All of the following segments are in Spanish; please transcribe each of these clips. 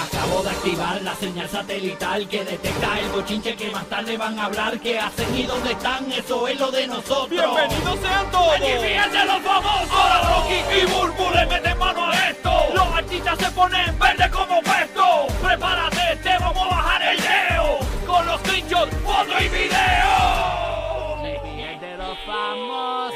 Acabo de activar la señal satelital que detecta el bochinche que más tarde van a hablar. ¿Qué hacen y dónde están? Eso es lo de nosotros. ¡Bienvenidos sean todos! ¡Aquí fíjense los famosos! Ahora Rocky y Burbu le meten mano a esto. Los artistas se ponen verde como puesto. Prepárate, te vamos a bajar el leo. Con los screenshots, foto y video. de los famosos.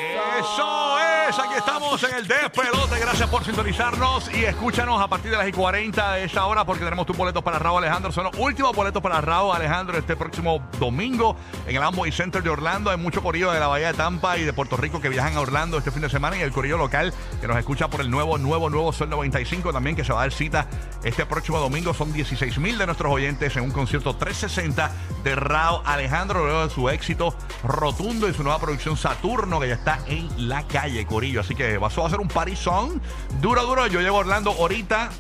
En el despelote. Gracias por sintonizarnos y escúchanos a partir de las y 40 de esa hora porque tenemos tus boletos para Raúl Alejandro. Son los últimos boletos para Raúl Alejandro este próximo domingo en el Amway Center de Orlando. Hay mucho corillo de la Bahía de Tampa y de Puerto Rico que viajan a Orlando este fin de semana y el corillo local que nos escucha por el nuevo, nuevo, nuevo Sol 95 también que se va a dar cita este próximo domingo. Son 16 mil de nuestros oyentes en un concierto 360 de Raúl Alejandro luego de su éxito rotundo y su nueva producción Saturno que ya está en la calle, Corillo. Así que vas a hacer un party song duro, duro. Yo llego a Orlando ahorita,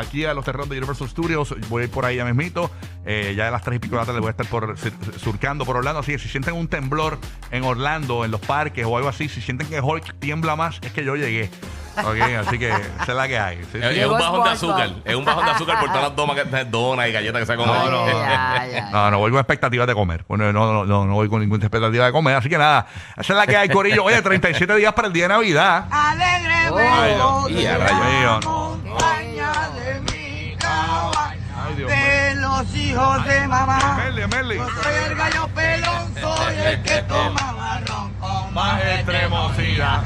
aquí a los terrenos de Universal Studios. Voy a ir por ahí ya mismito. Eh, ya a las 3 y pico de la tarde voy a estar por, sur- surcando por Orlando. Así que si sienten un temblor en Orlando, en los parques o algo así, si sienten que Hulk tiembla más, es que yo llegué. Ok, así que esa es la que hay. Sí, Es, sí. es un Llegó bajón de azúcar. Es un bajón de azúcar por todas las donas, que, donas y galletas que se comen. No, no, no. Ya, ya. No, no voy con expectativas de comer. Bueno, no, no, no, no voy con ninguna expectativa de comer. Así que nada, esa es la que hay, Corillo. Oye, 37 días para el día de Navidad. Alegre Oh. Dios y a de rayos. la montaña de mi caballo, Ay, Dios mío. de los hijos de mamá. Merly, Merly. Yo soy el gallo pelón, soy el que toma Más extremosidad.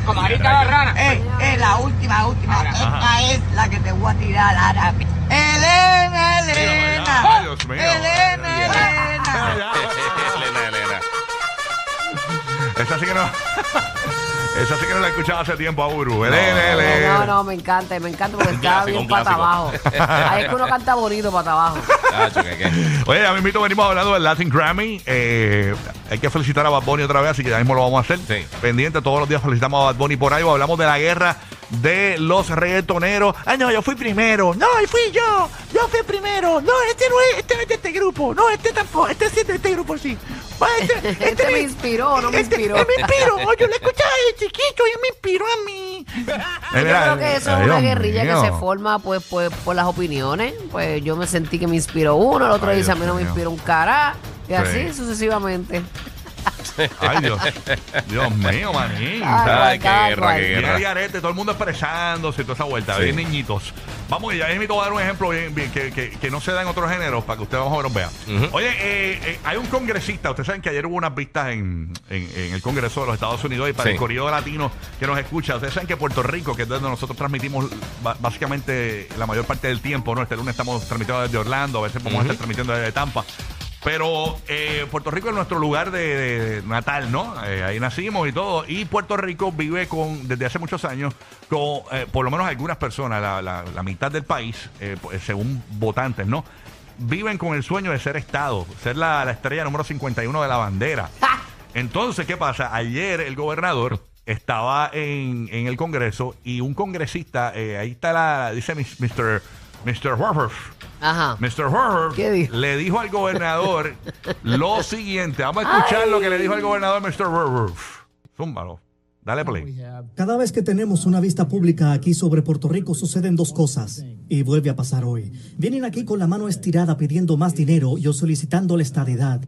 Eh, eh, la última, última. Esta es la que te voy a tirar ahora. Elena, Ay, Elena. Dios mío. Elena, Elena. Elena, Elena. Esa sí que no. Esa sí que no la he escuchado hace tiempo a Uru. No, no, me encanta, me encanta porque está clásico, bien un pata clásico. abajo. Ahí es que uno canta bonito pata abajo. Tacho, que qué. Oye, ya mismito venimos hablando del Latin Grammy. Eh, hay que felicitar a Bad Bunny otra vez, así que ya mismo lo vamos a hacer. Sí. Pendiente, todos los días felicitamos a Bad Bunny por ahí. Hablamos de la guerra de los reggaetoneros. Ay, no, yo fui primero. No, y fui yo. Yo fui primero. No, este no es, este no es de este grupo. No, este tampoco. Este sí es de este grupo, sí. Ah, Este, Este me inspiró, no me este- inspiró. él me inspiró. Yo lo escuchaba de chiquito y él me inspiró a mí. Yo creo que eso es una guerrilla que se forma pues, pues por las opiniones. Pues yo me sentí que me inspiró uno, el otro Ay, dice a Dios mí no me mío. inspiró un cara. Y Sí. así sucesivamente. Ay, Dios. Dios mío, manín. Ay, Ay, qué guerra, qué guerra. garete, todo el mundo expresándose y toda esa vuelta, Sí. bien niñitos. Vamos, ya mismo voy a dar un ejemplo bien, bien, que, que- que no se da en otros géneros para que ustedes menos vean. Ujú. Oye, eh, eh, hay un congresista, ustedes saben que ayer hubo unas vistas en, en- en el Congreso de los Estados Unidos y para Sí. el corrido latino que nos escucha, ustedes saben que Puerto Rico, que es donde nosotros transmitimos básicamente la mayor parte del tiempo, ¿no? Este lunes estamos transmitiendo desde Orlando, a veces podemos Ujú. estar transmitiendo desde Tampa. Pero eh, Puerto Rico es nuestro lugar de, de natal, ¿no? Eh, ahí nacimos y todo. Y Puerto Rico vive con, desde hace muchos años, con eh, por lo menos algunas personas, la, la- la mitad del país, eh, pues, según votantes, ¿no? Viven con el sueño de ser Estado, ser la, la estrella número 51 de la bandera. Entonces, ¿qué pasa? Ayer el gobernador estaba en, en el Congreso y un congresista, ahí está la, dice Mr. Mr. Warford, Ajá. Mr. Warford ¿Qué dijo? le dijo al gobernador lo siguiente. Vamos a escuchar lo que le dijo al gobernador Mr. Warford. Zúmbalo. Dale play. Cada vez que tenemos una vista pública aquí sobre Puerto Rico suceden dos cosas y vuelve a pasar hoy. Vienen aquí con la mano estirada pidiendo más dinero y o solicitando la estadidad.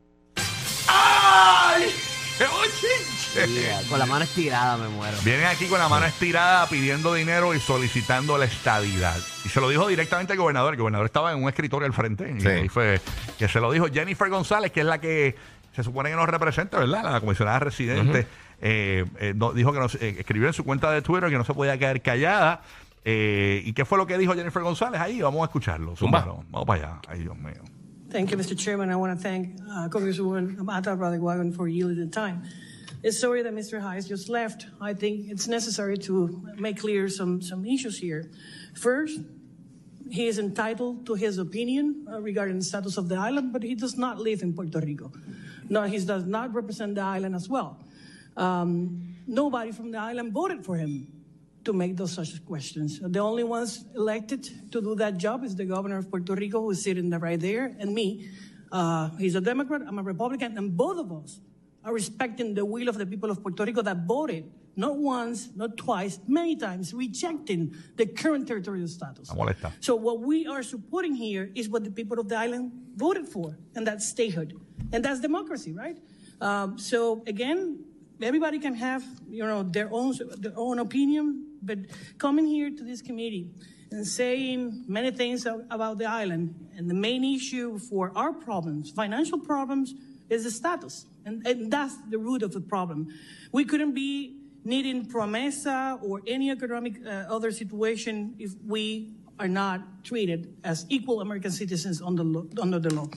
Con la mano estirada me muero. Vienen aquí con la mano estirada pidiendo dinero y solicitando la estadidad. Y se lo dijo directamente al gobernador. El gobernador estaba en un escritorio al frente. Y Sí. ahí fue que se lo dijo Jennifer González, que es la que se supone que nos representa, ¿verdad? La comisionada residente. Eh, eh, no- dijo que nos, eh, escribió en su cuenta de Twitter que no se podía quedar callada. Eh, ¿Y qué fue lo que dijo Jennifer González? Ahí vamos a escucharlo. Zumba. Zúmbalo. Vamos para allá. Ay, Dios mío. Thank you, Mr. Chairman. I want to thank uh, Congresswoman Amata Radagwagan for yielding the time. It's sorry that Mr. Hayes just left. I think it's necessary to make clear some, some issues here. First, he is entitled to his opinion uh, regarding the status of the island, but he does not live in Puerto Rico. No, he does not represent the island as well. Um, nobody from the island voted for him to make those such questions. The only ones elected to do that job is the governor of Puerto Rico, who's sitting right there, and me. Uh, he's a Democrat, I'm a Republican, and both of us are respecting the will of the people of Puerto Rico that voted not once, not twice, many times, rejecting the current territorial status. So what we are supporting here is what the people of the island voted for, and that's statehood, and that's democracy, right? Um, so again, everybody can have you know their own their own opinion, but coming here to this committee and saying many things about the island, and the main issue for our problems, financial problems, is the status, and, and that's the root of the problem. We couldn't be needing promesa or any economic uh, other situation if we are not treated as equal American citizens under, the law.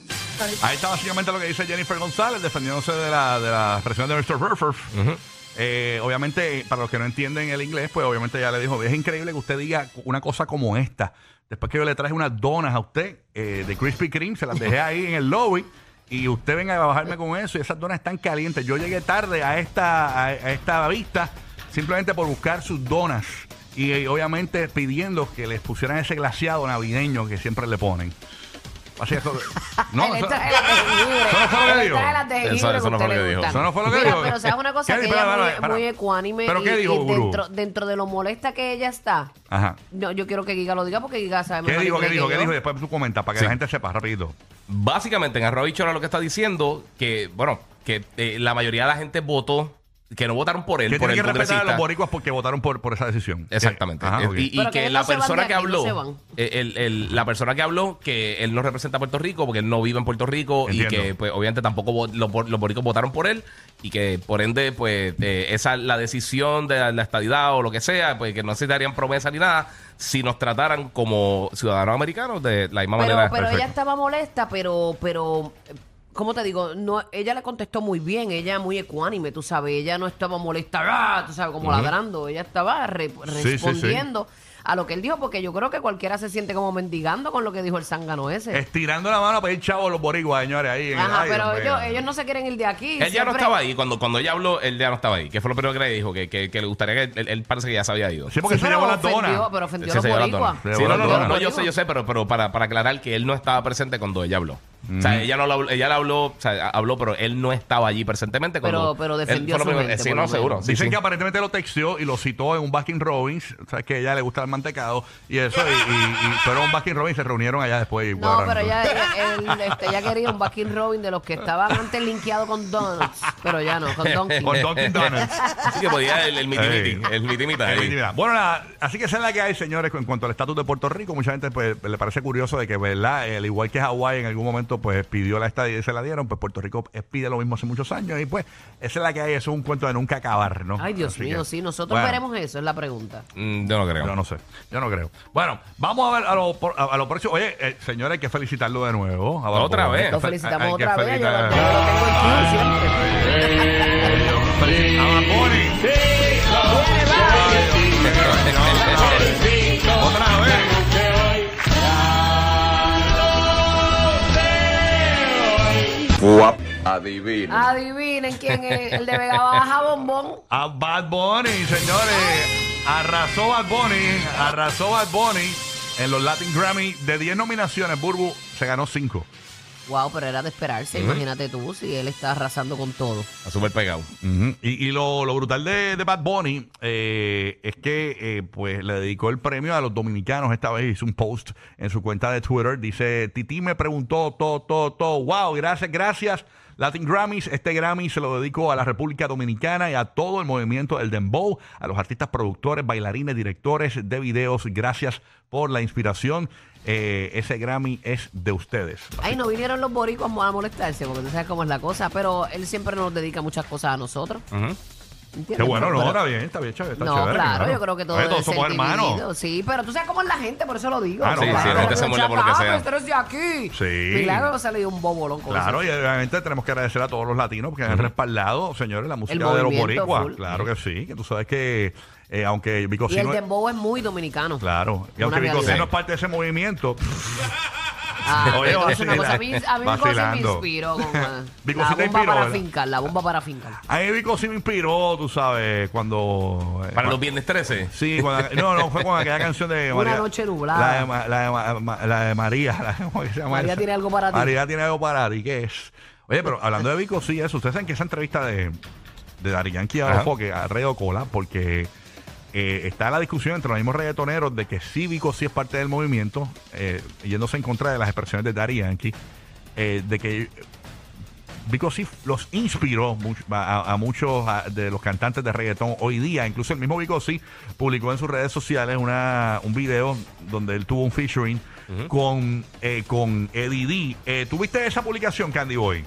Ahí está básicamente lo que dice Jennifer González, defendiéndose de la, de la expresión de Mr. Burford. Eh, obviamente, para los que no entienden el inglés, pues obviamente ya le dijo, es increíble que usted diga una cosa como esta. Después que yo le traje unas donas a usted eh, de Krispy Kreme, se las dejé ahí en el lobby. Y usted venga a bajarme con eso y esas donas están calientes. Yo llegué tarde a esta, a, esta vista simplemente por buscar sus donas. Y, eh, obviamente pidiendo que les pusieran ese glaseado navideño que siempre le ponen. Así es. No, eso- eso no fue lo que dijo. Eso- eso no fue lo que le dijo. Eso no fue lo que Mira, dijo. Pero sabes una cosa, ¿Qué? que ella es muy, muy ecuánime ¿Pero y, qué dijo, dentro, dentro de lo molesta que ella está, Ajá. no, yo quiero que Giga lo diga porque Giga sabe ¿Qué dijo? ¿Qué dijo? ¿Qué dijo? Y después tú comentas para que Sí. la gente sepa rapidito. Básicamente, en Arroyo Bichola lo que está diciendo que, bueno, que eh, la mayoría de la gente votó, que no votaron por él, Que por tiene el que respetar a los congresista. boricuas porque votaron por, por esa decisión. Exactamente. Ajá, ok. y, Pero que la no se van persona de que aquí, no habló, se van. eh, el- el- la persona que habló que él no representa a Puerto Rico porque él no vive en Puerto Rico y Entiendo. que pues obviamente tampoco vo- los, bor- los boricos votaron por él y que por ende pues eh, esa la decisión de la estadidad o lo que sea, pues que no se darían promesa ni nada si nos trataran como ciudadanos americanos de la misma Pero, manera. pero ella estaba molesta, pero, pero, ¿cómo te digo? No, ella le contestó muy bien, ella muy ecuánime, tú sabes, ella no estaba molesta, ¡ah! tú sabes, como ladrando, ella estaba re- sí, sí. respondiendo a lo que él dijo, porque yo creo que cualquiera se siente como mendigando con lo que dijo el zángano ese. Estirando la mano a pedir chavo a los boricuas, señores, ahí. en el- Ajá, ay, pero Dios ellos, mío. ellos no se quieren ir de aquí. Él ya no siempre- estaba ahí. Cuando, cuando ella habló, él ya no estaba ahí. Que fue lo primero que le dijo, que, que, que le gustaría que él, él parece que ya se había ido. Sí, porque Sí, se pero llevó las ofendió, donas. pero ofendió Sí, a se los llevó las boricuas. donas. Se Sí, llevó no, no, no, donas. no, yo sé, yo sé, pero, pero para, para aclarar que él no estaba presente cuando ella habló. O sea, ella no lo habló, ella le habló, o sea, habló, pero él no estaba allí presentemente cuando. Pero- pero él defendió fue su primero- gente, Sí, por no, lo seguro. sí, Dicen sí. que aparentemente lo texteó y lo citó en un Baskin Robbins. O sea, que a ella le gusta el mantecado y eso. Y, y, y fueron un Baskin Robbins y se reunieron allá después. Y No, pero ella, este, ella quería un Baskin Robin de los que estaban antes linkeados con Donuts, pero ya no, con Donkey. Con Dunkin' Donuts. Así que podía el, el el miti mita Eh, ahí. mira, Bueno, nada, así que esa es la que hay, señores, en cuanto al estatus de Puerto Rico. Mucha gente pues, le parece curioso de que, ¿verdad? Eh, Al igual que Hawái en algún momento pues pidió la estadía y se la dieron, pues Puerto Rico eh, pide lo mismo hace muchos años. Y pues, esa es la que hay, eso es un cuento de nunca acabar, ¿no? Ay, Dios Así mío, que, sí, nosotros bueno, veremos eso, es la pregunta. Mm, yo no creo. Yo no sé, yo no creo. Bueno, vamos a ver a lo, a, a lo próximo. Oye, eh, señores, hay que felicitarlo de nuevo. A Otra vez. Lo fel- felicitamos otra vez, yo lo, tengo siempre. Adivina. Adivinen quién es el de Vega Baja Bombón. A Bad Bunny, señores. Arrasó Bad Bunny. Arrasó Bad Bunny en los Latin Grammy. De 10 nominaciones, Burbu se ganó 5. Wow, pero era de esperarse, imagínate tú, si él está arrasando con todo. Está súper pegado. Y, y lo, lo brutal de, de Bad Bunny eh, es que eh, pues le dedicó el premio a los dominicanos esta vez. Hizo un post en su cuenta de Twitter. Dice, Titi me preguntó todo, todo, todo. Wow, gracias, gracias. Latin Grammys, este Grammy se lo dedico a la República Dominicana y a todo el movimiento del Dembow, a los artistas productores, bailarines, directores de videos. Gracias por la inspiración. Eh, ese Grammy es de ustedes. Ay, no vinieron los boricuas a molestarse, porque tú sabes cómo es la cosa, pero él siempre nos dedica muchas cosas a nosotros. ¿Entiendes? Qué bueno, no, Pero- está bien, está bien, chévere, está no, chévere, claro, claro. yo creo que todo Oye, debe todos somos ser hermanos. dividido, Sí, pero tú sabes cómo es la gente, por eso lo digo. Ah, no, Sí, sí, la gente se muerde por lo que Ah, sea. pero de aquí. Sí. Milagro se le dio un bobolón con Claro, y obviamente tenemos que agradecer a todos los latinos que han respaldado, señores, la música de los boricuas. full. Claro que sí, que tú sabes que eh, aunque Vico Y el dembow es muy dominicano. Claro, y Una aunque Vico realidad. Sino es parte de ese movimiento, Ah, Oye, una cosa, a mí, a mí me inspiró. Con, Vico la bomba inspiró, para ¿verdad? fincar, la bomba para fincar. a mí Vico sí me inspiró, tú sabes, cuando... eh, Para cuando- los viernes 13. Sí, cuando- no, no, fue con aquella canción de Una María. noche nublada. La de, Ma- la de Ma- Ma- la de María. la de- ¿cómo que se llama María esa? tiene algo para ti. María tiene algo para ti, ¿qué es? Oye, pero hablando de Vico, sí, eso. Ustedes saben que esa entrevista de, de Dari Yankee a foques, a Cola, porque eh, está la discusión entre los mismos reggaetoneros de que sí Vico sí es parte del movimiento, eh, yéndose en contra de las expresiones de Dari Yankee, eh, de que Vico sí los inspiró mucho- a, a muchos a- de los cantantes de reggaetón hoy día. Incluso el mismo Vico sí publicó en sus redes sociales una, un video donde él tuvo un featuring con, eh, con Eddie D. Eh, ¿Tuviste esa publicación, Candy Boy?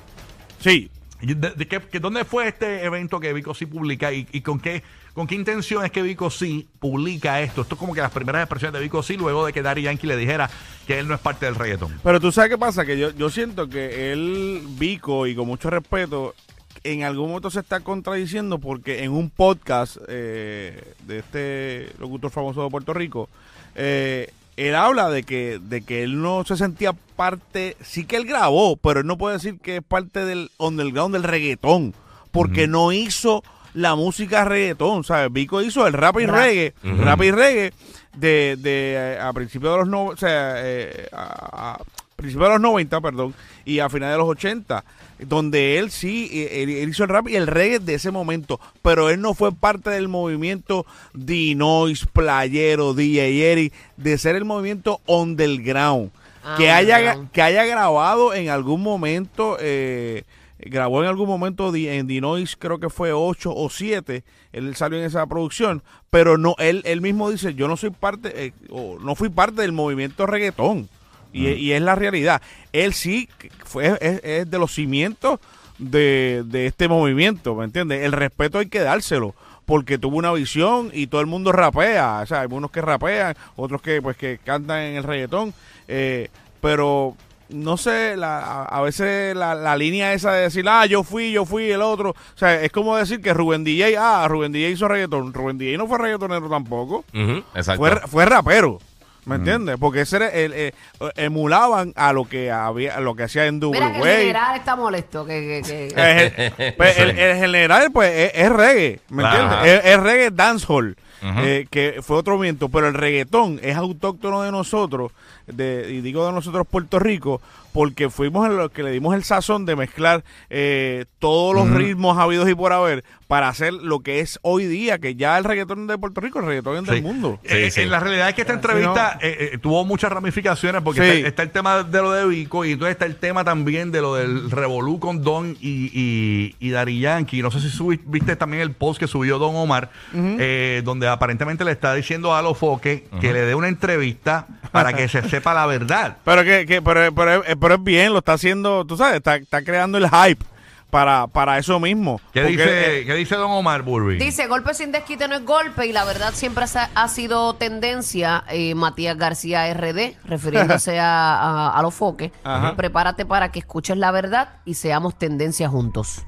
Sí. ¿Y de- ¿Dónde fue este evento que Vico sí publica y, con qué con qué intención es que Vico sí publica esto? Esto es como que las primeras expresiones de Vico sí luego de que Daddy Yankee le dijera que él no es parte del reggaetón. Pero tú sabes qué pasa, que yo, yo siento que él, Vico, y con mucho respeto, en algún momento se está contradiciendo porque en un podcast eh, de este locutor famoso de Puerto Rico, eh, él habla de que, de que él no se sentía parte, sí que él grabó, pero él no puede decir que es parte del underground del reggaetón, porque no hizo la música reggaetón, ¿sabes? Vico hizo el rap y Rap. reggae, rap y reggae de, de eh, a principios de los no, o sea, eh, a, a principios de los 90, perdón, y a finales de los 80, donde él sí, eh, él, él hizo el rap y el reggae de ese momento, pero él no fue parte del movimiento Dinois, Playero, DJ Eri, de ser el movimiento underground. Ah, que, haya, que haya grabado en algún momento, eh, grabó en algún momento en Dinois, creo que fue 8 o 7, él salió en esa producción, pero no, él, él mismo dice, yo no soy parte, eh, o no fui parte del movimiento reggaetón. Y, y es la realidad. Él sí fue, es, es de los cimientos de, de este movimiento, ¿me entiendes? El respeto hay que dárselo, porque tuvo una visión y todo el mundo rapea. O sea, hay unos que rapean, otros que pues que cantan en el reggaetón. eh, pero no sé, la, a, veces la, la línea esa de decir, ah, yo fui, yo fui, el otro. O sea, es como decir que Rubén DJ, ah, Rubén DJ hizo reggaetón. Rubén DJ no fue reggaetonero tampoco. Ujú, exacto. Fue, fue rapero. ¿Me entiendes? Porque ese era el, eh, emulaban a lo que había, a lo que hacía en Mira que el general está molesto. Que, que, que- el, pues, el- el general, pues, es, es reggae, ¿me entiendes? Es, es reggae dancehall, Eh, que fue otro viento, pero el reggaetón es autóctono de nosotros, de, y digo de nosotros Puerto Rico, porque fuimos los que le dimos el sazón de mezclar eh, todos los ritmos habidos y por haber para hacer lo que es hoy día, que ya el reggaetón de Puerto Rico, el reggaetón es del Sí. mundo. Eh, Sí, sí. En la realidad es que esta entrevista eh, eh, tuvo muchas ramificaciones porque Sí. está, está el tema de lo de Vico y entonces está el tema también de lo del Revolú con Don y, y, y Daddy Yankee. No sé si subi- viste también el post que subió Don Omar, eh, donde aparentemente le está diciendo a los foques que le dé una entrevista para que se sepa la verdad. Pero que, que pero, pero, es- pero es bien, lo está haciendo, tú sabes, está, está creando el hype para, para eso mismo. ¿Qué, Porque, dice, eh, ¿Qué dice Don Omar Burby? Dice, golpe sin desquite no es golpe y la verdad siempre ha, ha sido tendencia, eh, Matías García RD, refiriéndose a, a, a los foques. Ajá. Prepárate para que escuches la verdad y seamos tendencia juntos.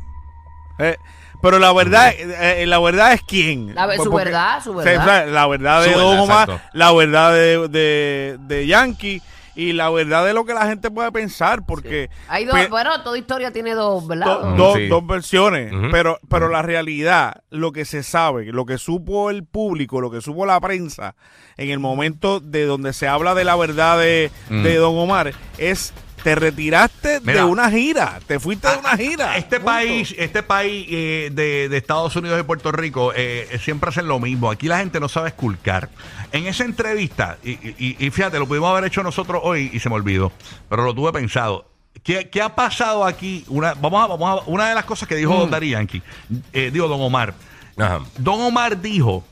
eh, pero la verdad, eh, eh, la verdad es quién. La su porque- verdad, su o verdad. sea, la verdad de Don Omar, la verdad de, de, de Yankee y la verdad de lo que la gente puede pensar, porque Hay dos, bueno, toda historia tiene dos, ¿verdad? do- Mm, dos- sí. dos versiones, pero, pero la realidad, lo que se sabe, lo que supo el público, lo que supo la prensa en el momento de donde se habla de la verdad de, de Don Omar es te retiraste Mira. de una gira, te fuiste de una gira. Este Punto. país, este país eh, de, de Estados Unidos y Puerto Rico eh, siempre hacen lo mismo. Aquí la gente no sabe esculcar. En esa entrevista, y, y- y fíjate, lo pudimos haber hecho nosotros hoy y se me olvidó, pero lo tuve pensado. ¿Qué, qué ha pasado aquí? Una, vamos a, vamos a- una de las cosas que dijo Mm. Yankee, eh, digo Don Omar. Ajá. Don Omar dijo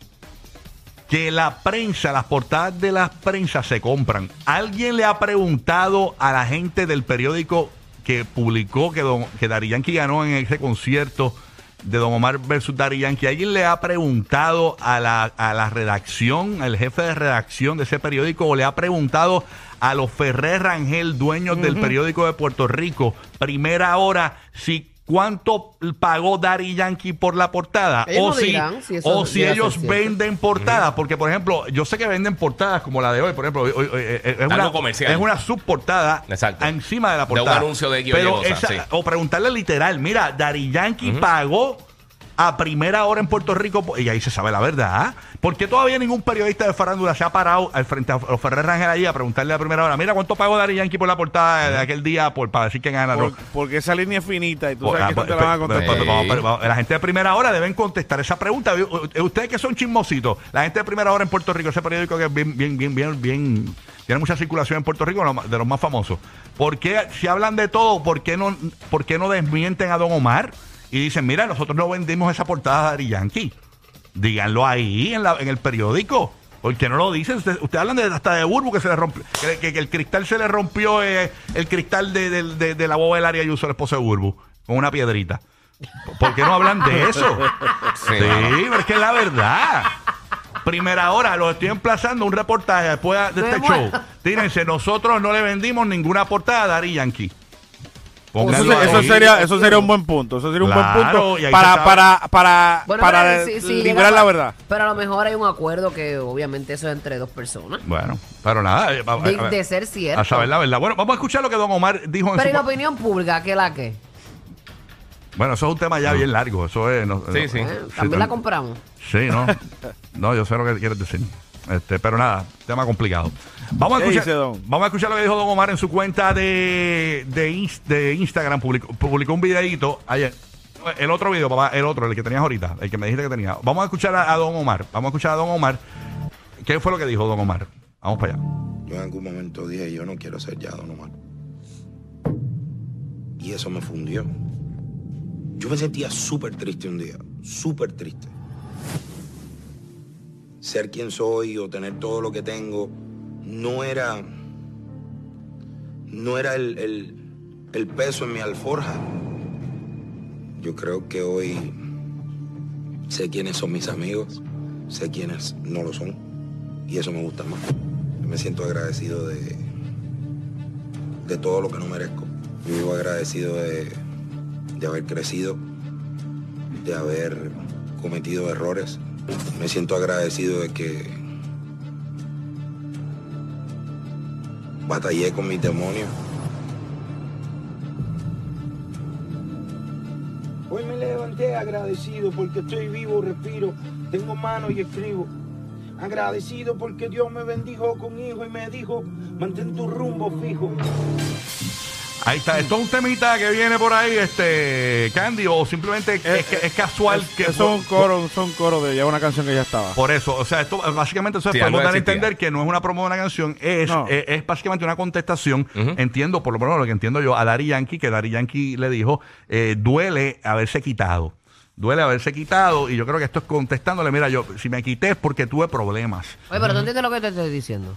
que la prensa, las portadas de las prensas se compran. ¿Alguien le ha preguntado a la gente del periódico que publicó que, don, que Daddy Yankee ganó en ese concierto de Don Omar versus Daddy Yankee? ¿Alguien le ha preguntado a la, a la redacción, al jefe de redacción de ese periódico, o le ha preguntado a los Ferrer Rangel, dueños del periódico de Puerto Rico, primera hora, si cuánto pagó Daddy Yankee por la portada? Ellos o no si, dirán si eso o si ellos venden portadas, porque por ejemplo, yo sé que venden portadas como la de hoy, por ejemplo, hoy- hoy- eh, eh, es, Algo una, comercial. es una subportada Exacto. encima de la De un portada. anuncio de X o Y Pero cosa, esa- sí. O preguntarle literal, mira, Daddy Yankee pagó a primera hora en Puerto Rico y ahí se sabe la verdad. ¿Por qué todavía ningún periodista de farándula se ha parado al frente a los Ferrer Rangel allí a preguntarle a primera hora, mira cuánto pagó Dari Yankee por la portada de aquel día por, para decir que gana? Por- porque esa línea es finita y tú Pues, sabes que ah, esto te la van a pues, pues, contestar. pues, vamos, pero vamos, La gente de primera hora deben contestar esa pregunta. U- Ustedes que son chismositos, la gente de primera hora en Puerto Rico, ese periódico que es bien, bien, bien, bien, bien, tiene mucha circulación en Puerto Rico, de los más famosos. ¿Por qué, si hablan de todo, por qué no, por qué no desmienten a Don Omar y dicen, mira, nosotros no vendimos esa portada de Dari Yankee? Díganlo ahí en, la, en el periódico. ¿Por qué no lo dicen? Ustedes usted hablan de, hasta de Burbu que se le rompió, que, que- que el cristal se le rompió, eh, el cristal de, de- de- de la boba del área y usó el esposo de Burbu con una piedrita. ¿Por qué no hablan de eso? Sí. Sí, pero es que es la verdad. Primera hora, lo estoy emplazando un reportaje después de este show. Tírense, nosotros no le vendimos ninguna portada a Dari Yankee. Eso, sería, eso sería un buen punto. Eso sería un Claro, buen punto para, para, para, Bueno, para pero si- si librar la verdad. Pero a lo mejor hay un acuerdo que obviamente eso es entre dos personas. Bueno, pero nada. eh, a- a- De, ser cierto. A saber la verdad. Bueno, vamos a escuchar lo que Don Omar dijo en Pero su... ¿y la opinión pública qué la que? Bueno, eso es un tema ya bien largo. Eso es. no- Sí, no- sí. Eh, Sí, También la compramos. Sí, no. No, yo sé lo que quieres decir. Este, pero nada, tema complicado. Vamos a, ¿Qué escuchar, vamos a escuchar lo que dijo Don Omar en su cuenta de, de, de Instagram. Publicó, publicó un videito ayer. El otro video, papá, el otro, el que tenías ahorita, el que me dijiste que tenía. Vamos a escuchar a, a Don Omar. Vamos a escuchar a Don Omar. ¿Qué fue lo que dijo Don Omar? Vamos para allá. Yo en algún momento dije, yo no quiero ser ya Don Omar. Y eso me fundió. Yo me sentía súper triste un día, súper triste. Ser quien soy o tener todo lo que tengo no era, no era el, el- peso en mi alforja. Yo creo que hoy sé quiénes son mis amigos, sé quiénes no lo son, y eso me gusta más. Me siento agradecido de, de todo lo que no merezco. Vivo agradecido de, de haber crecido, de haber cometido errores. Me siento agradecido de que batallé con mis demonios. Hoy me levanté agradecido porque estoy vivo, respiro, tengo manos y escribo. Agradecido porque Dios me bendijo con hijo y me dijo, mantén tu rumbo fijo. Ahí está. Esto es un temita que viene por ahí, este, Candy, o simplemente es, es- es casual que es un coro, son coro de ya una canción que ya estaba. Por eso, o sea, esto básicamente eso es Sí, podemos dar a entender que no es una promo de una canción, es, No. es, es básicamente una contestación. Entiendo, por lo menos lo que entiendo yo, a Dari Yankee, que Dari Yankee le dijo, eh, duele haberse quitado. Duele haberse quitado, y yo creo que esto es contestándole, mira, yo, si me quité es porque tuve problemas. Oye, pero ¿tú entiendes lo que te estoy diciendo?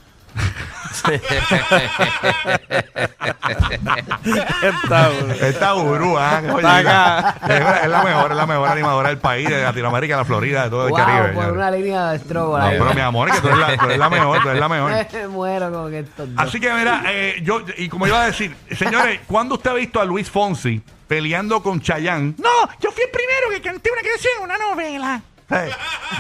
Esta oye, Está acá. es, es la mejor, es la mejor animadora del país, de Latinoamérica, de la Florida, de todo el wow, Caribe. por una línea de strobo. No, pero mi amor, que tú eres la, tú eres la mejor, tú eres la mejor. Me muero con estos dos. Así que mira, eh, yo, y como iba a decir, señores, ¿cuándo usted ha visto a Luis Fonsi peleando con Chayanne? No, yo fui el primero que canté una canción en una novela. Eh,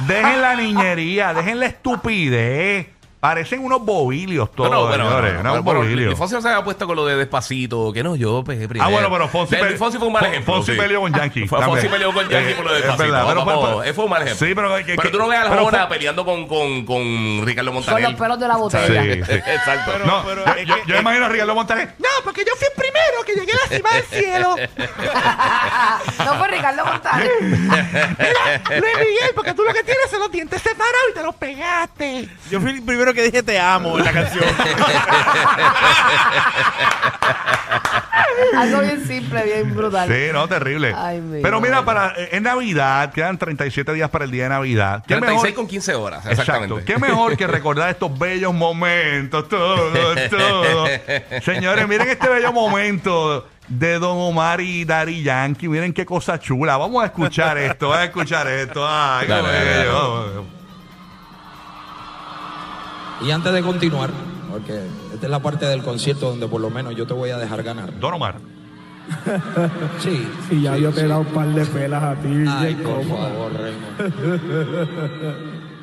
dejen la niñería, dejen la estupidez. Parecen unos bobilios todos, bueno, señores. bueno, Fonsi no se había puesto con lo de despacito, que no, yo pegué primero. Ah, bueno, pero Fonsi, pe- Fonsi fue un mal ejemplo. Fonsi sí. peleó con Yankee. Fonsi peleó con Yankee Eh, por lo de es despacito. verdad, Vamos, pero fue- vamos, fue un mal ejemplo. Sí, pero que- Pero tú no veas a la pero Jona peleando con, con, con Ricardo Con Montaner. los pelos de la botella. Sí, sí. Exacto. no, pero yo, es yo- yo imagino a Ricardo Montaner. No, porque yo fui el primero que llegué a la cima del cielo. no fue Ricardo Montaner. Luis Miguel, porque tú lo que tienes son los dientes separados y te los pegaste. Yo fui el primero que dije te amo en la canción. Algo bien simple, bien brutal. Sí, no, terrible. Ay, mi Pero mira, madre. para eh, es Navidad, quedan 37 días para el día de Navidad. ¿Qué 36 mejor- con 15 horas, Exacto. exactamente. ¿Qué mejor que recordar estos bellos momentos? Todo, todo. Señores, miren este bello momento de Don Omar y Dari Yankee. Miren qué cosa chula. Vamos a escuchar esto, vamos a escuchar esto. Ay, qué Dale, dale, bello. Y antes de continuar, porque esta es la parte del concierto donde por lo menos yo te voy a dejar ganar. Don Omar. Sí. Y ya yo te he dado un par de pelas a ti. Ay, por cómoda. favor, Raymond.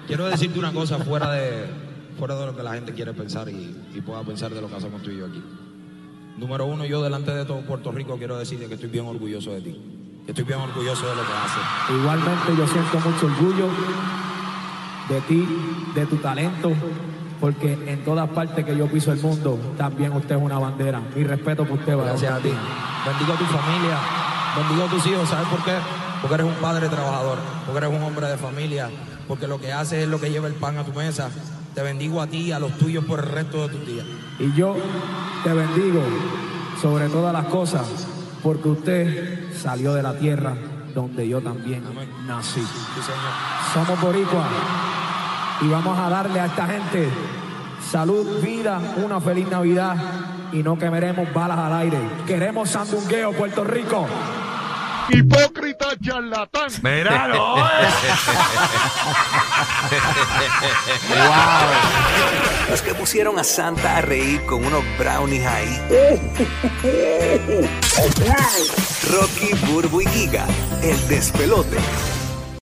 Quiero decirte una cosa fuera de, fuera de lo que la gente quiere pensar y, y pueda pensar de lo que hacemos tú y yo aquí. Número uno, yo delante de todo Puerto Rico quiero decirte que estoy bien orgulloso de ti. estoy bien orgulloso de lo que hace. Igualmente yo siento mucho orgullo de ti, de tu talento, porque en todas partes que yo piso el mundo, también usted es una bandera. Mi respeto por usted, Barón Gracias a ti. Bendigo a tu familia, bendigo a tus hijos. ¿Sabes por qué? Porque eres un padre trabajador, porque eres un hombre de familia, porque lo que haces es lo que lleva el pan a tu mesa. Te bendigo a ti y a los tuyos por el resto de tus días. Y yo te bendigo sobre todas las cosas, porque usted salió de la tierra donde yo también nací. Sí, señor. Somos boricuas y vamos a darle a esta gente salud, vida, una feliz Navidad y no quemeremos balas al aire. Queremos sandungueo, Puerto Rico. Hipócrita charlatán. Míralo. Los que pusieron a Santa a reír con unos brownies ahí. Rocky, Burbu y Giga, el despelote.